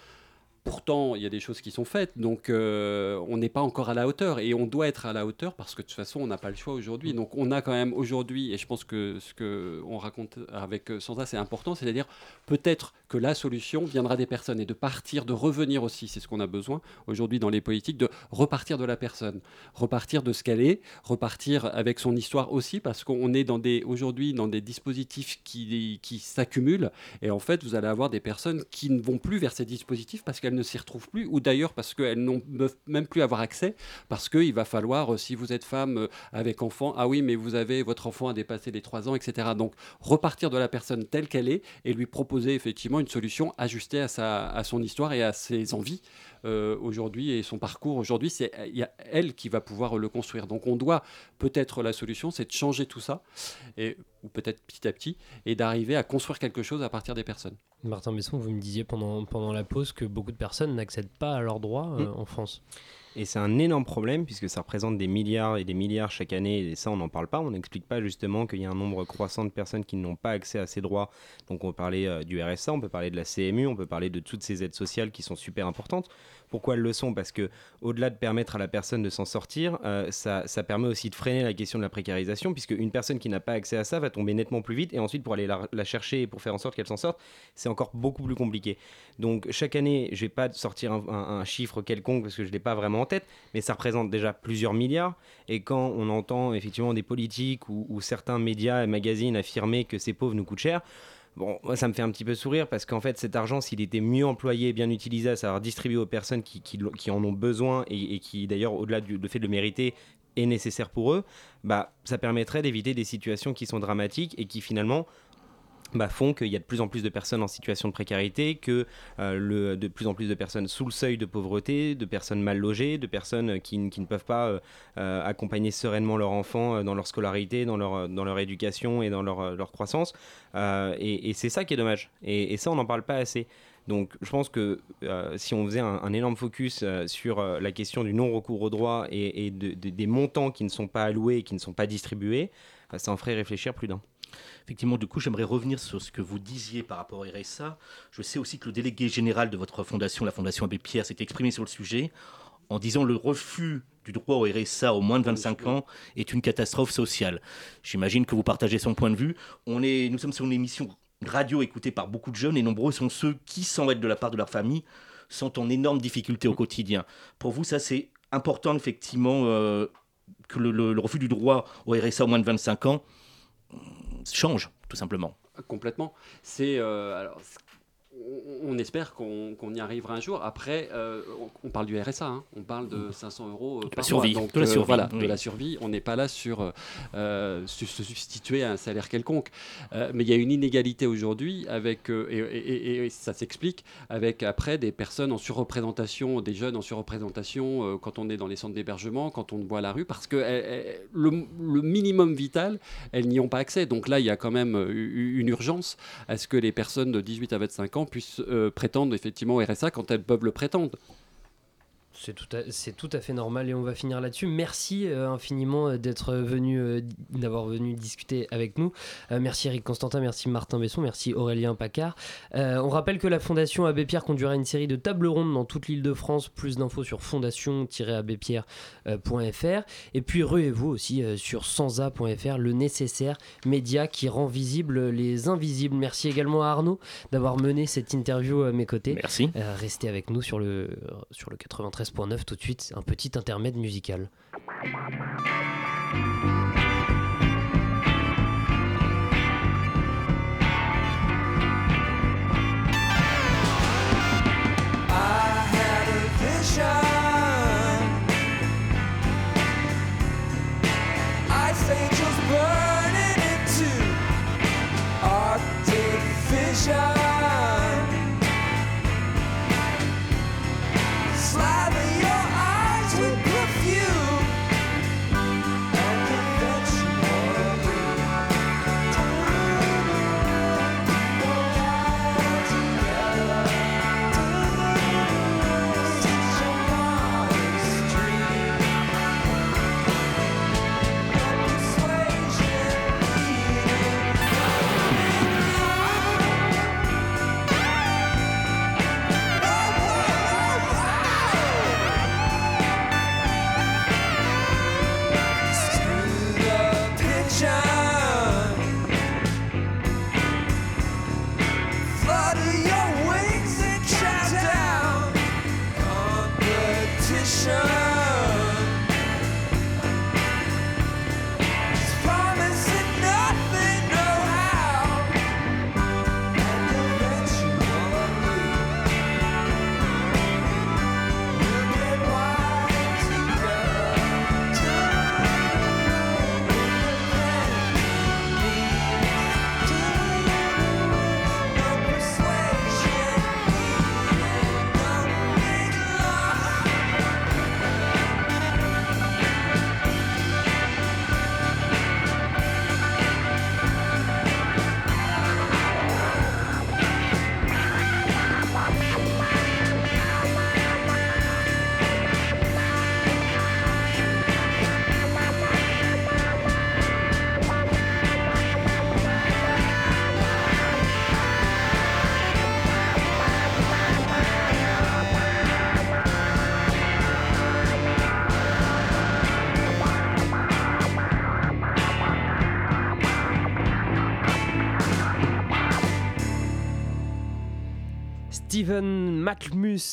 Pourtant, il y a des choses qui sont faites, donc euh, on n'est pas encore à la hauteur et on doit être à la hauteur parce que de toute façon, on n'a pas le choix aujourd'hui. Donc on a quand même aujourd'hui, et je pense que ce qu'on raconte avec euh, Sansa, c'est important, c'est-à-dire peut-être que la solution viendra des personnes et de partir, de revenir aussi, c'est ce qu'on a besoin aujourd'hui dans les politiques, de repartir de la personne, repartir de ce qu'elle est, repartir avec son histoire aussi parce qu'on est aujourd'hui dans des dispositifs qui, qui s'accumulent et en fait vous allez avoir des personnes qui ne vont plus vers ces dispositifs parce qu'elles ne s'y retrouvent plus, ou d'ailleurs parce qu'elles n'ont même plus avoir accès, parce qu'il va falloir, euh, si vous êtes femme euh, avec enfant, ah oui, mais vous avez votre enfant a dépassé les 3 ans, etc. Donc repartir de la personne telle qu'elle est et lui proposer effectivement une solution ajustée à, sa, à son histoire et à ses envies. Euh, aujourd'hui et son parcours aujourd'hui, c'est elle qui va pouvoir le construire. Donc on doit peut-être la solution, c'est de changer tout ça, et, ou peut-être petit à petit, et d'arriver à construire quelque chose à partir des personnes. Martin Besson, vous me disiez pendant, pendant la pause que beaucoup de personnes n'accèdent pas à leurs droits euh, mm. en France. Et c'est un énorme problème puisque ça représente des milliards et des milliards chaque année et ça on n'en parle pas. On n'explique pas justement qu'il y a un nombre croissant de personnes qui n'ont pas accès à ces droits. Donc on peut parler euh, du RSA, on peut parler de la CMU, on peut parler de toutes ces aides sociales qui sont super importantes. Pourquoi elles le sont Parce que au-delà de permettre à la personne de s'en sortir, euh, ça, permet aussi de freiner la question de la précarisation, puisque une personne qui n'a pas accès à ça va tomber nettement plus vite, et ensuite pour aller la, chercher et pour faire en sorte qu'elle s'en sorte, c'est encore beaucoup plus compliqué. Donc chaque année, je vais pas sortir un, chiffre quelconque parce que je l'ai pas vraiment en tête, mais ça représente déjà plusieurs milliards. Et quand on entend effectivement des politiques ou certains médias et magazines affirmer que ces pauvres nous coûtent cher, Bon, ça me fait un petit peu sourire parce qu'en fait, cet argent, s'il était mieux employé, bien utilisé, à savoir distribué aux personnes qui, qui, en ont besoin et, qui, d'ailleurs, au-delà du fait de le mériter, est nécessaire pour eux, bah, ça permettrait d'éviter des situations qui sont dramatiques et qui finalement bah, font qu'il y a de plus en plus de personnes en situation de précarité, que euh, le, de plus en plus de personnes sous le seuil de pauvreté, de personnes mal logées, de personnes qui, qui ne peuvent pas euh, euh, accompagner sereinement leurs enfants dans leur scolarité, dans leur, dans leur éducation et dans leur, leur croissance. et, et c'est ça qui est dommage. Et, et ça, on n'en parle pas assez. Donc je pense que si on faisait un, énorme focus sur la question du non-recours au droit et, et de, des montants qui ne sont pas alloués qui ne sont pas distribués, ça en ferait réfléchir plus d'un. Effectivement, du coup, j'aimerais revenir sur ce que vous disiez par rapport au RSA. Je sais aussi que le délégué général de votre fondation, la Fondation Abbé Pierre, s'est exprimé sur le sujet en disant le refus du droit au RSA aux moins de 25 ans est une catastrophe sociale. J'imagine que vous partagez son point de vue. On est, nous sommes sur une émission radio écoutée par beaucoup de jeunes et nombreux sont ceux qui, sans être de la part de leur famille, sont en énorme difficulté au quotidien. Pour vous, ça c'est important effectivement euh, que le, le, refus du droit au RSA aux moins de 25 ans change, tout simplement. Complètement. C'est euh, alors on espère qu'on y arrivera un jour. Après, euh, on, parle du RSA, hein. on parle de 500 euros de la survie. Donc, de la euh, survie. voilà, de la survie. On n'est pas là sur euh, se substituer à un salaire quelconque. mais il y a une inégalité aujourd'hui avec, et, ça s'explique avec après des personnes en surreprésentation, des jeunes en surreprésentation quand on est dans les centres d'hébergement, quand on voit la rue, parce que le, le, minimum vital, elles n'y ont pas accès. Donc là, il y a quand même une urgence à ce que les personnes de 18 à 25 ans puissent euh, prétendre effectivement RSA quand elles peuvent le prétendre. C'est tout, à, c'est tout à fait normal et on va finir là-dessus. Merci euh, infiniment euh, d'être venu, euh, d'avoir venu discuter avec nous. Euh, merci Eric Constantin, merci Martin Besson, merci Aurélien Pacard. Euh, on rappelle que la Fondation Abbé Pierre conduira une série de tables rondes dans toute l'île de France. Plus d'infos sur fondation-abbépierre.fr. Et puis ruez-vous aussi sur sansa.fr, le nécessaire média qui rend visible les invisibles. Merci également à Arnaud d'avoir mené cette interview à mes côtés. Merci. Restez avec nous sur le, sur le 93.9 tout de suite, un petit intermède musical.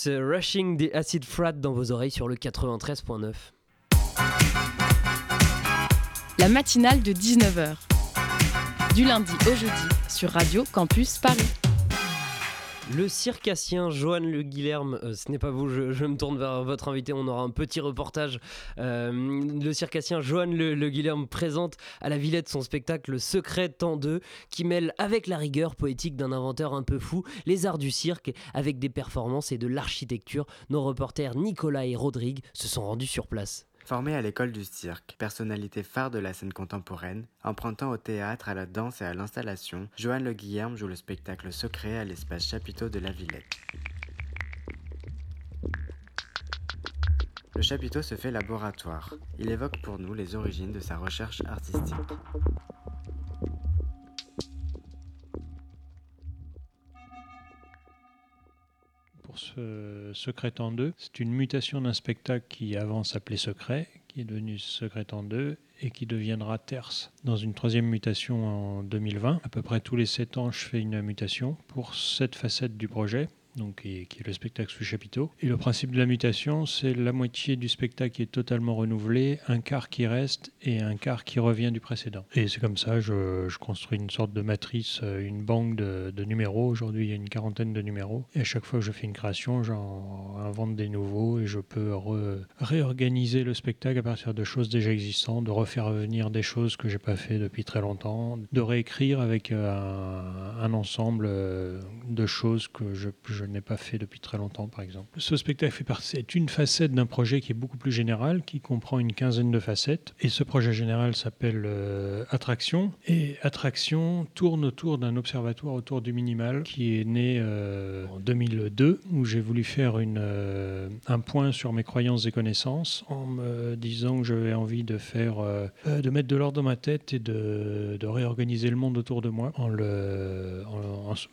Euh, Rushing the Acid Frat dans vos oreilles sur le 93.9. La matinale de 19h. Du lundi au jeudi sur Radio Campus Paris. Le circassien Johan Le Guilherme, euh, ce n'est pas vous, je, me tourne vers votre invité, on aura un petit reportage. Euh, le circassien Johan Le, Le Guilherme présente à la Villette son spectacle Secret Temps 2 qui mêle avec la rigueur poétique d'un inventeur un peu fou les arts du cirque avec des performances et de l'architecture. Nos reporters Nicolas et Rodrigue se sont rendus sur place. Formé à l'école du cirque, personnalité phare de la scène contemporaine, empruntant au théâtre, à la danse et à l'installation, Johan Le Guillerme joue le spectacle secret à l'espace chapiteau de la Villette. Le chapiteau se fait laboratoire. Il évoque pour nous les origines de sa recherche artistique. Secret en deux. C'est une mutation d'un spectacle qui avant s'appelait Secret, qui est devenu Secret en deux et qui deviendra Terce. Dans une troisième mutation en 2020, à peu près tous les sept ans, je fais une mutation pour cette facette du projet. Donc, qui, est, le spectacle sous chapiteau. Et le principe de la mutation, c'est la moitié du spectacle qui est totalement renouvelé, un quart qui reste et un quart qui revient du précédent. Et c'est comme ça, je, construis une sorte de matrice, euh, une banque de, numéros. Aujourd'hui, il y a une quarantaine de numéros. Et à chaque fois que je fais une création, j'en invente des nouveaux et je peux réorganiser le spectacle à partir de choses déjà existantes, de refaire revenir des choses que j'ai pas fait depuis très longtemps, de réécrire avec euh, un, un ensemble euh, de choses que je, je n'ai pas fait depuis très longtemps, par exemple. Ce spectacle fait partie, est une facette d'un projet qui est beaucoup plus général, qui comprend une quinzaine de facettes. Et ce projet général s'appelle euh, Attraction. Et Attraction tourne autour d'un observatoire autour du minimal qui est né euh, en 2002, où j'ai voulu faire euh, un point sur mes croyances et connaissances en me disant que j'avais envie de faire, euh, de mettre de l'ordre dans ma tête et de, réorganiser le monde autour de moi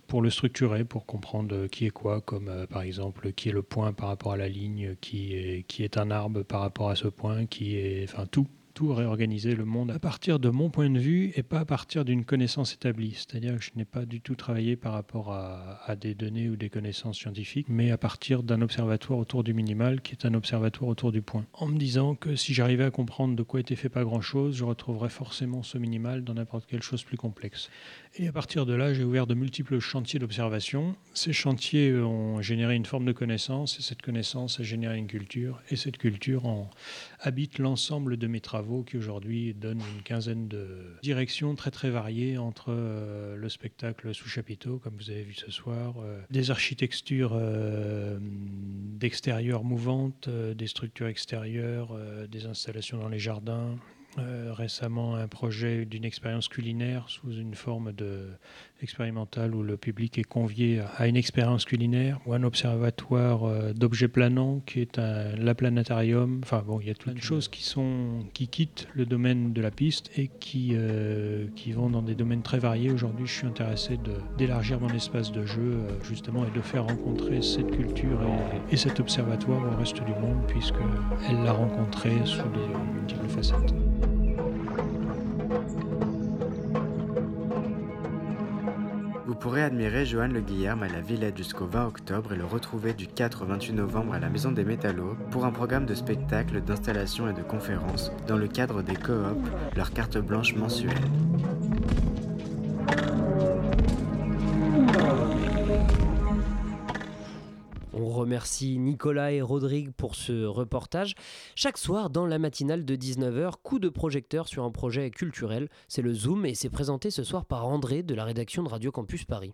pour le structurer, pour comprendre qui est quoi, comme euh, par exemple qui est le point par rapport à la ligne, qui est, qui est un arbre par rapport à ce point, qui est, enfin tout tout réorganiser le monde à partir de mon point de vue et pas à partir d'une connaissance établie. C'est-à-dire que je n'ai pas du tout travaillé par rapport à, à des données ou des connaissances scientifiques, mais à partir d'un observatoire autour du minimal qui est un observatoire autour du point. En me disant que si j'arrivais à comprendre de quoi était fait pas grand-chose, je retrouverais forcément ce minimal dans n'importe quelle chose plus complexe. Et à partir de là, j'ai ouvert de multiples chantiers d'observation. Ces chantiers ont généré une forme de connaissance, et cette connaissance a généré une culture, et cette culture habite l'ensemble de mes travaux qui aujourd'hui donnent une quinzaine de directions très très variées entre euh, le spectacle sous chapiteau, comme vous avez vu ce soir, euh, des architectures euh, d'extérieur mouvantes, euh, des structures extérieures, euh, des installations dans les jardins, euh, récemment un projet d'une expérience culinaire sous une forme de expérimentale où le public est convié à une expérience culinaire ou un observatoire euh, d'objets planants qui est un l'aplanétarium. Enfin bon, il y a plein de choses qui sont qui quittent le domaine de la piste et qui euh, qui vont dans des domaines très variés. Aujourd'hui, je suis intéressé d'élargir mon espace de jeu euh, justement et de faire rencontrer cette culture et, et cet observatoire au reste du monde puisque elle l'a rencontré sous des multiples facettes. Pourrez admirer Johan Le Guillerme à la Villette jusqu'au 20 octobre et le retrouver du 4 au 28 novembre à la Maison des Métallos pour un programme de spectacles, d'installations et de conférences dans le cadre des coop, leur carte blanche mensuelle. Remercie Nicolas et Rodrigue pour ce reportage. Chaque soir, dans la matinale de 19h, coup de projecteur sur un projet culturel. C'est le Zoom et c'est présenté ce soir par André de la rédaction de Radio Campus Paris.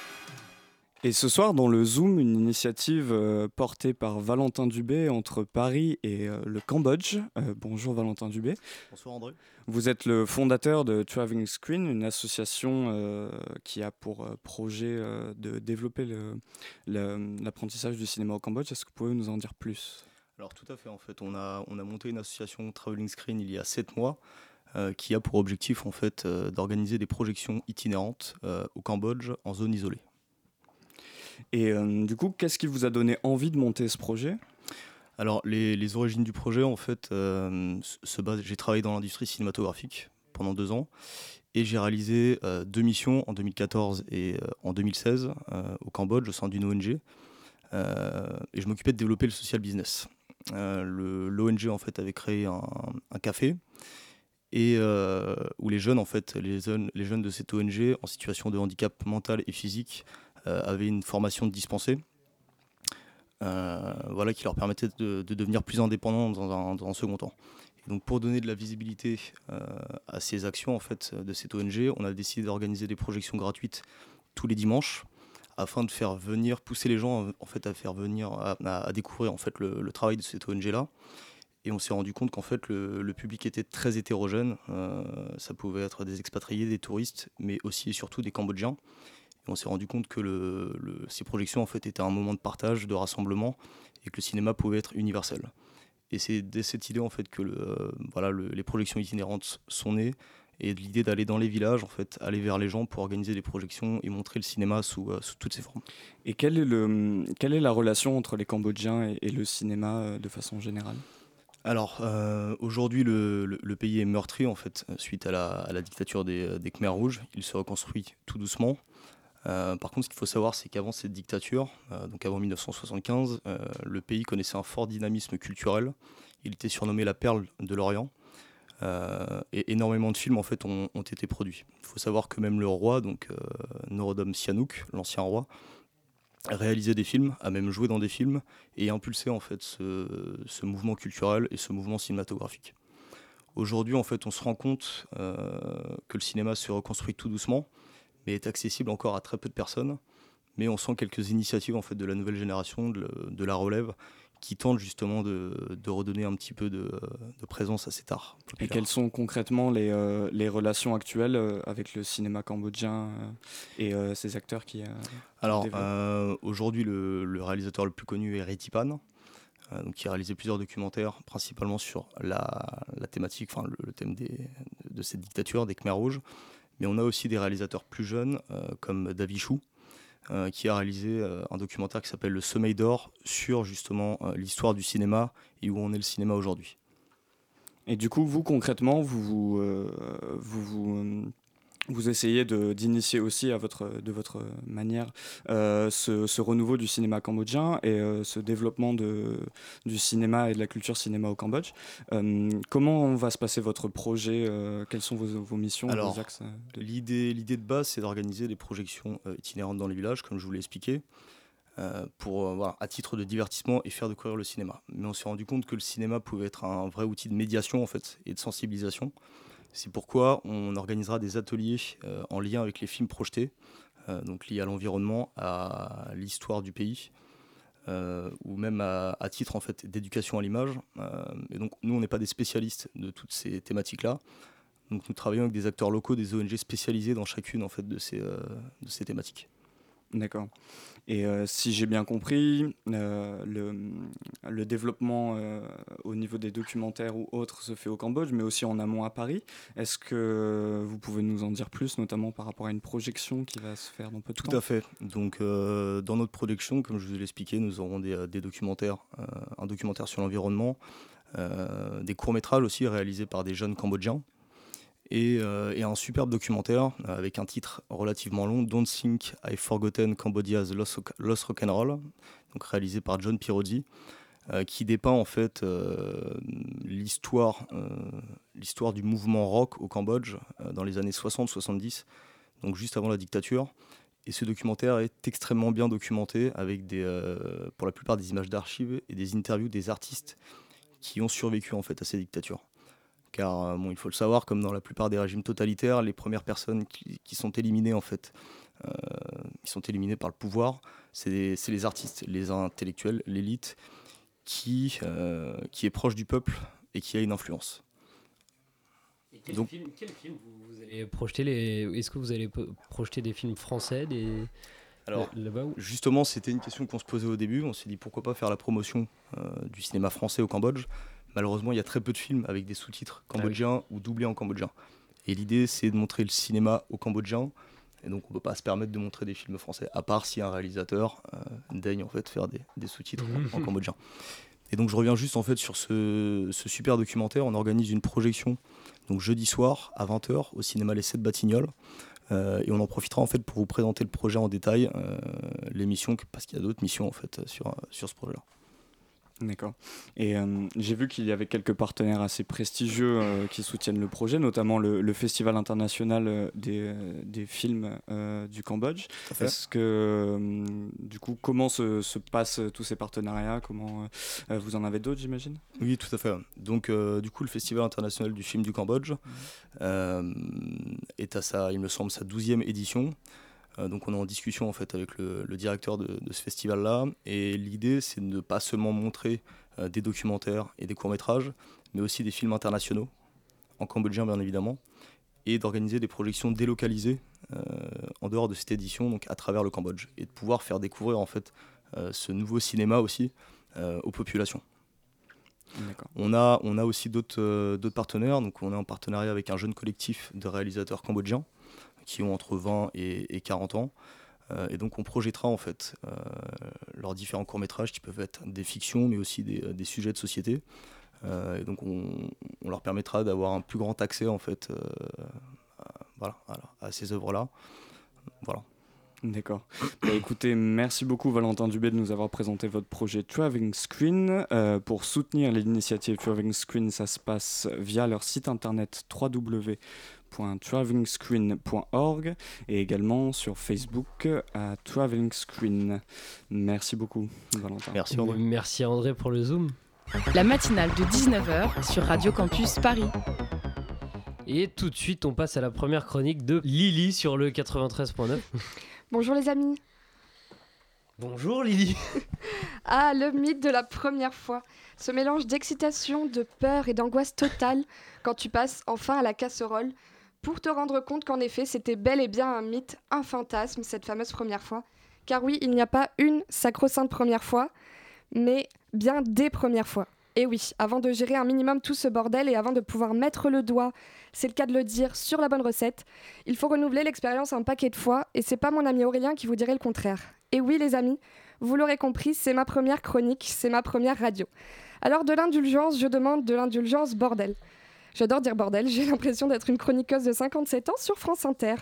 Et ce soir, dans le Zoom, une initiative euh, portée par Valentin Dubé entre Paris et euh, le Cambodge. Euh, bonjour Valentin Dubé. Bonsoir André. Vous êtes le fondateur de Traveling Screen, une association qui a pour projet de développer l'apprentissage du cinéma au Cambodge. Est-ce que vous pouvez nous en dire plus? Alors tout à fait, en fait, on a, on a monté une association Traveling Screen il y a 7 mois qui a pour objectif en fait d'organiser des projections itinérantes au Cambodge en zone isolée. Et euh, du coup, qu'est-ce qui vous a donné envie de monter ce projet? Alors les, origines du projet en fait euh, se- se basent, j'ai travaillé dans l'industrie cinématographique pendant deux ans et j'ai réalisé euh, deux missions en 2014 et en 2016 euh, au Cambodge au sein d'une ONG et je m'occupais de développer le social business. L'ONG en fait avait créé un, café et où les jeunes en fait les jeunes, de cette ONG en situation de handicap mental et physique avaient une formation dispensée euh, voilà, qui leur permettait de, de devenir plus indépendants dans un, second temps. Donc pour donner de la visibilité euh, à ces actions en fait, de cette ONG, on a décidé d'organiser des projections gratuites tous les dimanches afin de faire venir, pousser les gens en fait, à faire venir, à, découvrir en fait, le, travail de cette ONG-là. Et on s'est rendu compte qu'en fait le, public était très hétérogène. Euh, ça pouvait être des expatriés, des touristes, mais aussi et surtout des Cambodgiens. Et on s'est rendu compte que le- le- ces projections en fait étaient un moment de partage, de rassemblement, et que le cinéma pouvait être universel. Et c'est dès cette idée en fait que le, euh, voilà, le- les projections itinérantes sont nées, et de l'idée d'aller dans les villages, en fait, aller vers les gens pour organiser des projections et montrer le cinéma sous, euh, sous toutes ses formes. Et quelle est, le, quelle est la relation entre les Cambodgiens et, et le cinéma euh, de façon générale? Alors, euh, aujourd'hui, le, le- le pays est meurtri, en fait, suite à la, à la dictature des, des Khmers rouges. Il se reconstruit tout doucement. Euh, par contre, ce qu'il faut savoir, c'est qu'avant cette dictature, euh, donc avant 1975, euh, le pays connaissait un fort dynamisme culturel. Il était surnommé la perle de l'Orient. et énormément de films en fait ont, été produits. Il faut savoir que même le roi, donc Norodom Sihanouk, l'ancien roi, réalisé des films, a même joué dans des films et impulsé en fait ce, mouvement culturel et ce mouvement cinématographique. Aujourd'hui, en fait, on se rend compte que le cinéma se reconstruit tout doucement, mais est accessible encore à très peu de personnes. Mais on sent quelques initiatives en fait de la nouvelle génération, de la relève, qui tente justement de, redonner un petit peu de, présence à cet art. Et quelles sont concrètement les, euh, les relations actuelles euh, avec le cinéma cambodgien euh, et ses acteurs qui... Alors aujourd'hui le, réalisateur le plus connu est Retipan, donc qui a réalisé plusieurs documentaires, principalement sur la, la thématique, enfin le, thème des, de cette dictature, des Khmers rouges. Mais on a aussi des réalisateurs plus jeunes, comme Davichou, euh, qui a réalisé euh, un documentaire qui s'appelle Le Sommeil d'or sur justement euh, l'histoire du cinéma et où on est le cinéma aujourd'hui. Et du coup, vous concrètement, vous vous, vous, vous vous essayez d'initier aussi à votre, de votre manière euh, ce, renouveau du cinéma cambodgien et euh, ce développement de, du cinéma et de la culture cinéma au Cambodge. Euh, comment va se passer votre projet Quelles sont vos, vos missions Alors, l'idée de base, c'est d'organiser des projections itinérantes dans les villages, comme je vous l'ai expliqué. pour voilà, à titre de divertissement et faire découvrir le cinéma. Mais on s'est rendu compte que le cinéma pouvait être un vrai outil de médiation en fait et de sensibilisation. C'est pourquoi on organisera des ateliers euh, en lien avec les films projetés, euh, donc liés à l'environnement, à l'histoire du pays, euh, ou même à, titre en fait d'éducation à l'image. et donc nous, on n'est pas des spécialistes de toutes ces thématiques-là. Donc nous travaillons avec des acteurs locaux, des ONG spécialisés dans chacune en fait de ces thématiques. D'accord. Et euh, si j'ai bien compris, euh, le, le, développement euh, au niveau des documentaires ou autres se fait au Cambodge, mais aussi en amont à Paris. Est-ce que vous pouvez nous en dire plus, notamment par rapport à une projection qui va se faire dans peu de Tout temps? Tout à fait. Donc, dans notre production, comme je vous l'ai expliqué, nous aurons des, des documentaires, un documentaire sur l'environnement, des courts-métrages aussi réalisés par des jeunes Cambodgiens. Euh, et, un superbe documentaire euh, avec un titre relativement long, Don't Think I've Forgotten Cambodia's Lost, Lost Rock'n'Roll, donc réalisé par John Pirodi, euh, qui dépeint en fait l'histoire, du mouvement rock au Cambodge dans les années 60-70, donc juste avant la dictature. Et ce documentaire est extrêmement bien documenté avec pour la plupart des images d'archives et des interviews des artistes qui ont survécu en fait à ces dictatures car euh, bon, il faut le savoir, comme dans la plupart des régimes totalitaires, les premières personnes qui, sont éliminées en fait, euh, ils sont éliminés par le pouvoir, c'est les, artistes, les intellectuels, l'élite, qui, euh, qui est proche du peuple et qui a une influence. quel, Donc, film, vous, allez projeter les... Est-ce que vous allez projeter des films français des... Alors, justement, c'était une question qu'on se posait au début. On s'est dit pourquoi pas faire la promotion du cinéma français au Cambodge malheureusement, il y a très peu de films avec des sous-titres ah cambodgiens ou doublés en cambodgien. Et l'idée, c'est de montrer le cinéma au cambodgien. Et donc, on ne peut pas se permettre de montrer des films français, à part si un réalisateur euh, daigne en fait faire des, sous-titres en, cambodgien. Et donc, je reviens juste en fait sur ce, super documentaire. On organise une projection donc jeudi soir à 20h au cinéma Les 7 Batignolles. Euh, et on en profitera en fait pour vous présenter le projet en détail, euh, l'émission, parce qu'il y a d'autres missions en fait sur, sur ce projet-là. D'accord. Et euh, j'ai vu qu'il y avait quelques partenaires assez prestigieux euh, qui soutiennent le projet, notamment le, Festival international euh, des, des films du Cambodge. Est-ce que, du coup, comment se, se passent tous ces partenariats? Comment Vous en avez d'autres, j'imagine? Oui, tout à fait. Donc, du coup, le Festival international du film du Cambodge mmh. est à sa, il me semble, sa douzième édition. Euh, donc on est en discussion en fait avec le, directeur de, ce festival-là. Et l'idée, c'est de ne pas seulement montrer euh, des documentaires et des courts-métrages, mais aussi des films internationaux, en cambodgien bien évidemment, et d'organiser des projections délocalisées euh, en dehors de cette édition, donc à travers le Cambodge, et de pouvoir faire découvrir en fait ce nouveau cinéma aussi aux populations. On a, on a aussi d'autres partenaires, donc on est en partenariat avec un jeune collectif de réalisateurs cambodgiens qui ont entre 20 et, 40 ans. Euh, et donc on projettera en fait euh, leurs différents courts-métrages qui peuvent être des fictions mais aussi des, des sujets de société. Euh, et donc on, leur permettra d'avoir un plus grand accès en fait à, voilà, à, ces œuvres-là. Voilà. D'accord. Bah, écoutez, merci beaucoup Valentin Dubé de nous avoir présenté votre projet Traveling Screen. Euh, pour soutenir l'initiative Traveling Screen, ça se passe via leur site internet www.travelingscreen.org et également sur Facebook à Traveling Screen. Merci beaucoup Valentin. Merci André. Merci André pour le zoom. La matinale de 19h sur Radio Campus Paris. Et tout de suite, on passe à la première chronique de Lily sur le 93.9. Bonjour les amis. Bonjour Lily. ah, le mythe de la première fois. Ce mélange d'excitation, de peur et d'angoisse totale quand tu passes enfin à la casserole pour te rendre compte qu'en effet, c'était bel et bien un mythe, un fantasme, cette fameuse première fois. Car oui, il n'y a pas une sacro-sainte première fois, mais bien des premières fois. Et oui, avant de gérer un minimum tout ce bordel et avant de pouvoir mettre le doigt, c'est le cas de le dire, sur la bonne recette, il faut renouveler l'expérience un paquet de fois et c'est pas mon ami Aurélien qui vous dirait le contraire. Et oui les amis, vous l'aurez compris, c'est ma première chronique, c'est ma première radio. Alors de l'indulgence, je demande de l'indulgence bordel. J'adore dire bordel, j'ai l'impression d'être une chroniqueuse de 57 ans sur France Inter.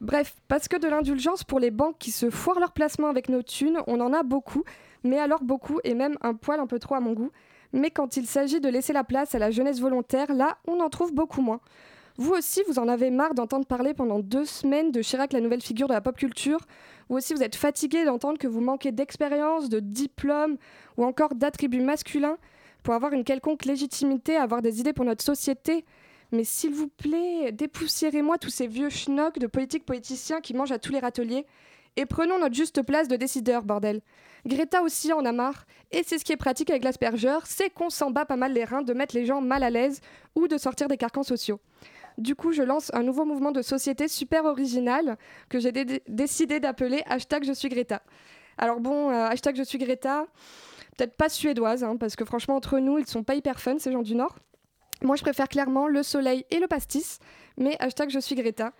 Bref, parce que de l'indulgence pour les banques qui se foirent leur placement avec nos thunes, on en a beaucoup, mais alors beaucoup et même un poil un peu trop à mon goût. Mais quand il s'agit de laisser la place à la jeunesse volontaire, là, on en trouve beaucoup moins. Vous aussi, vous en avez marre d'entendre parler pendant deux semaines de Chirac, la nouvelle figure de la pop culture. Ou aussi, vous êtes fatigué d'entendre que vous manquez d'expérience, de diplôme ou encore d'attributs masculins pour avoir une quelconque légitimité, avoir des idées pour notre société. Mais s'il vous plaît, dépoussiérez-moi tous ces vieux schnocks de politiques politiciens qui mangent à tous les râteliers et prenons notre juste place de décideur, bordel. Greta aussi en a marre, et c'est ce qui est pratique avec l'aspergeur, c'est qu'on s'en bat pas mal les reins de mettre les gens mal à l'aise ou de sortir des carcans sociaux. Du coup, je lance un nouveau mouvement de société super original que j'ai décidé d'appeler hashtag je suis Greta. Alors bon, euh, hashtag je suis Greta, peut-être pas suédoise, hein, parce que franchement, entre nous, ils sont pas hyper fun, ces gens du Nord. Moi, je préfère clairement le soleil et le pastis, mais hashtag je suis Greta.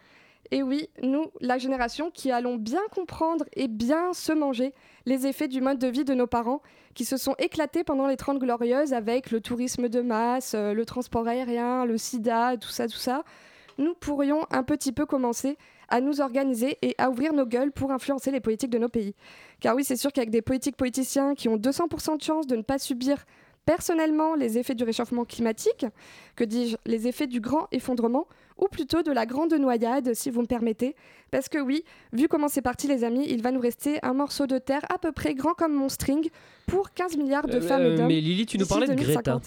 Et oui, nous, la génération qui allons bien comprendre et bien se manger les effets du mode de vie de nos parents qui se sont éclatés pendant les 30 glorieuses avec le tourisme de masse, euh, le transport aérien, le sida, tout ça, tout ça, nous pourrions un petit peu commencer à nous organiser et à ouvrir nos gueules pour influencer les politiques de nos pays. Car oui, c'est sûr qu'avec des politiques politiciens qui ont 200% de chance de ne pas subir personnellement les effets du réchauffement climatique, que dis-je, les effets du grand effondrement, ou plutôt de la grande noyade, si vous me permettez. Parce que oui, vu comment c'est parti les amis, il va nous rester un morceau de terre à peu près grand comme mon string pour 15 milliards de Euh, femmes et d'hommes. mais Lily, tu nous parlais de 2050. Greta.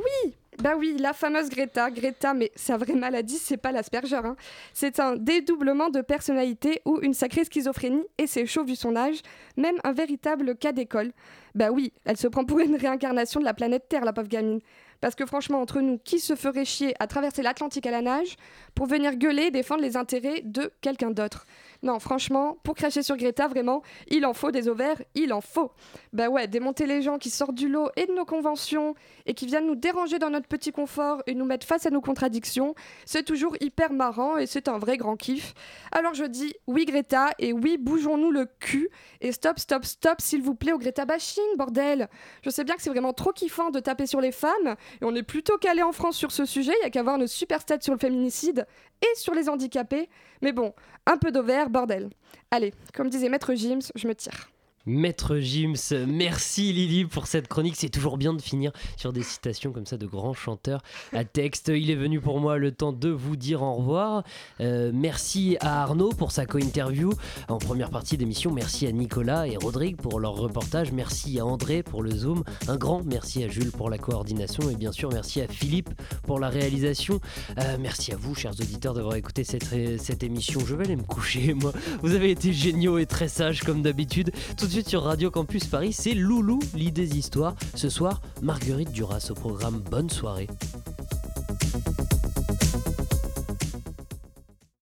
Oui, bah oui, la fameuse Greta. Greta, mais sa vraie maladie, c'est pas l'aspergeur. hein. C'est un dédoublement de personnalité ou une sacrée schizophrénie, et c'est chaud vu son âge, même un véritable cas d'école. Bah oui, elle se prend pour une réincarnation de la planète Terre, la pauvre gamine. Parce que franchement, entre nous, qui se ferait chier à traverser l'Atlantique à la nage pour venir gueuler et défendre les intérêts de quelqu'un d'autre? Non, franchement, pour cracher sur Greta, vraiment, il en faut des ovaires, il en faut. Bah ouais, démonter les gens qui sortent du lot et de nos conventions et qui viennent nous déranger dans notre petit confort et nous mettre face à nos contradictions, c'est toujours hyper marrant et c'est un vrai grand kiff. Alors je dis oui Greta et oui bougeons-nous le cul et stop, stop, stop s'il vous plaît au Greta bashing, bordel. Je sais bien que c'est vraiment trop kiffant de taper sur les femmes et on est plutôt calé en France sur ce sujet, il y a qu'à voir nos super stats sur le féminicide et sur les handicapés. Mais bon, un peu d'ovaire, bordel. Allez, comme disait Maître Gims, je me tire. Maître Gims, merci Lily pour cette chronique. C'est toujours bien de finir sur des citations comme ça de grands chanteurs à texte. Il est venu pour moi le temps de vous dire au revoir. Euh, merci à Arnaud pour sa co-interview en première partie d'émission. Merci à Nicolas et Rodrigue pour leur reportage. Merci à André pour le zoom. Un grand merci à Jules pour la coordination et bien sûr merci à Philippe pour la réalisation. Euh, merci à vous, chers auditeurs, d'avoir écouté cette, émission. Je vais aller me coucher, moi. Vous avez été géniaux et très sages comme d'habitude. Tout de suite sur Radio Campus Paris, c'est Loulou, l'idée des histoires. Ce soir, Marguerite Duras au programme. Bonne soirée.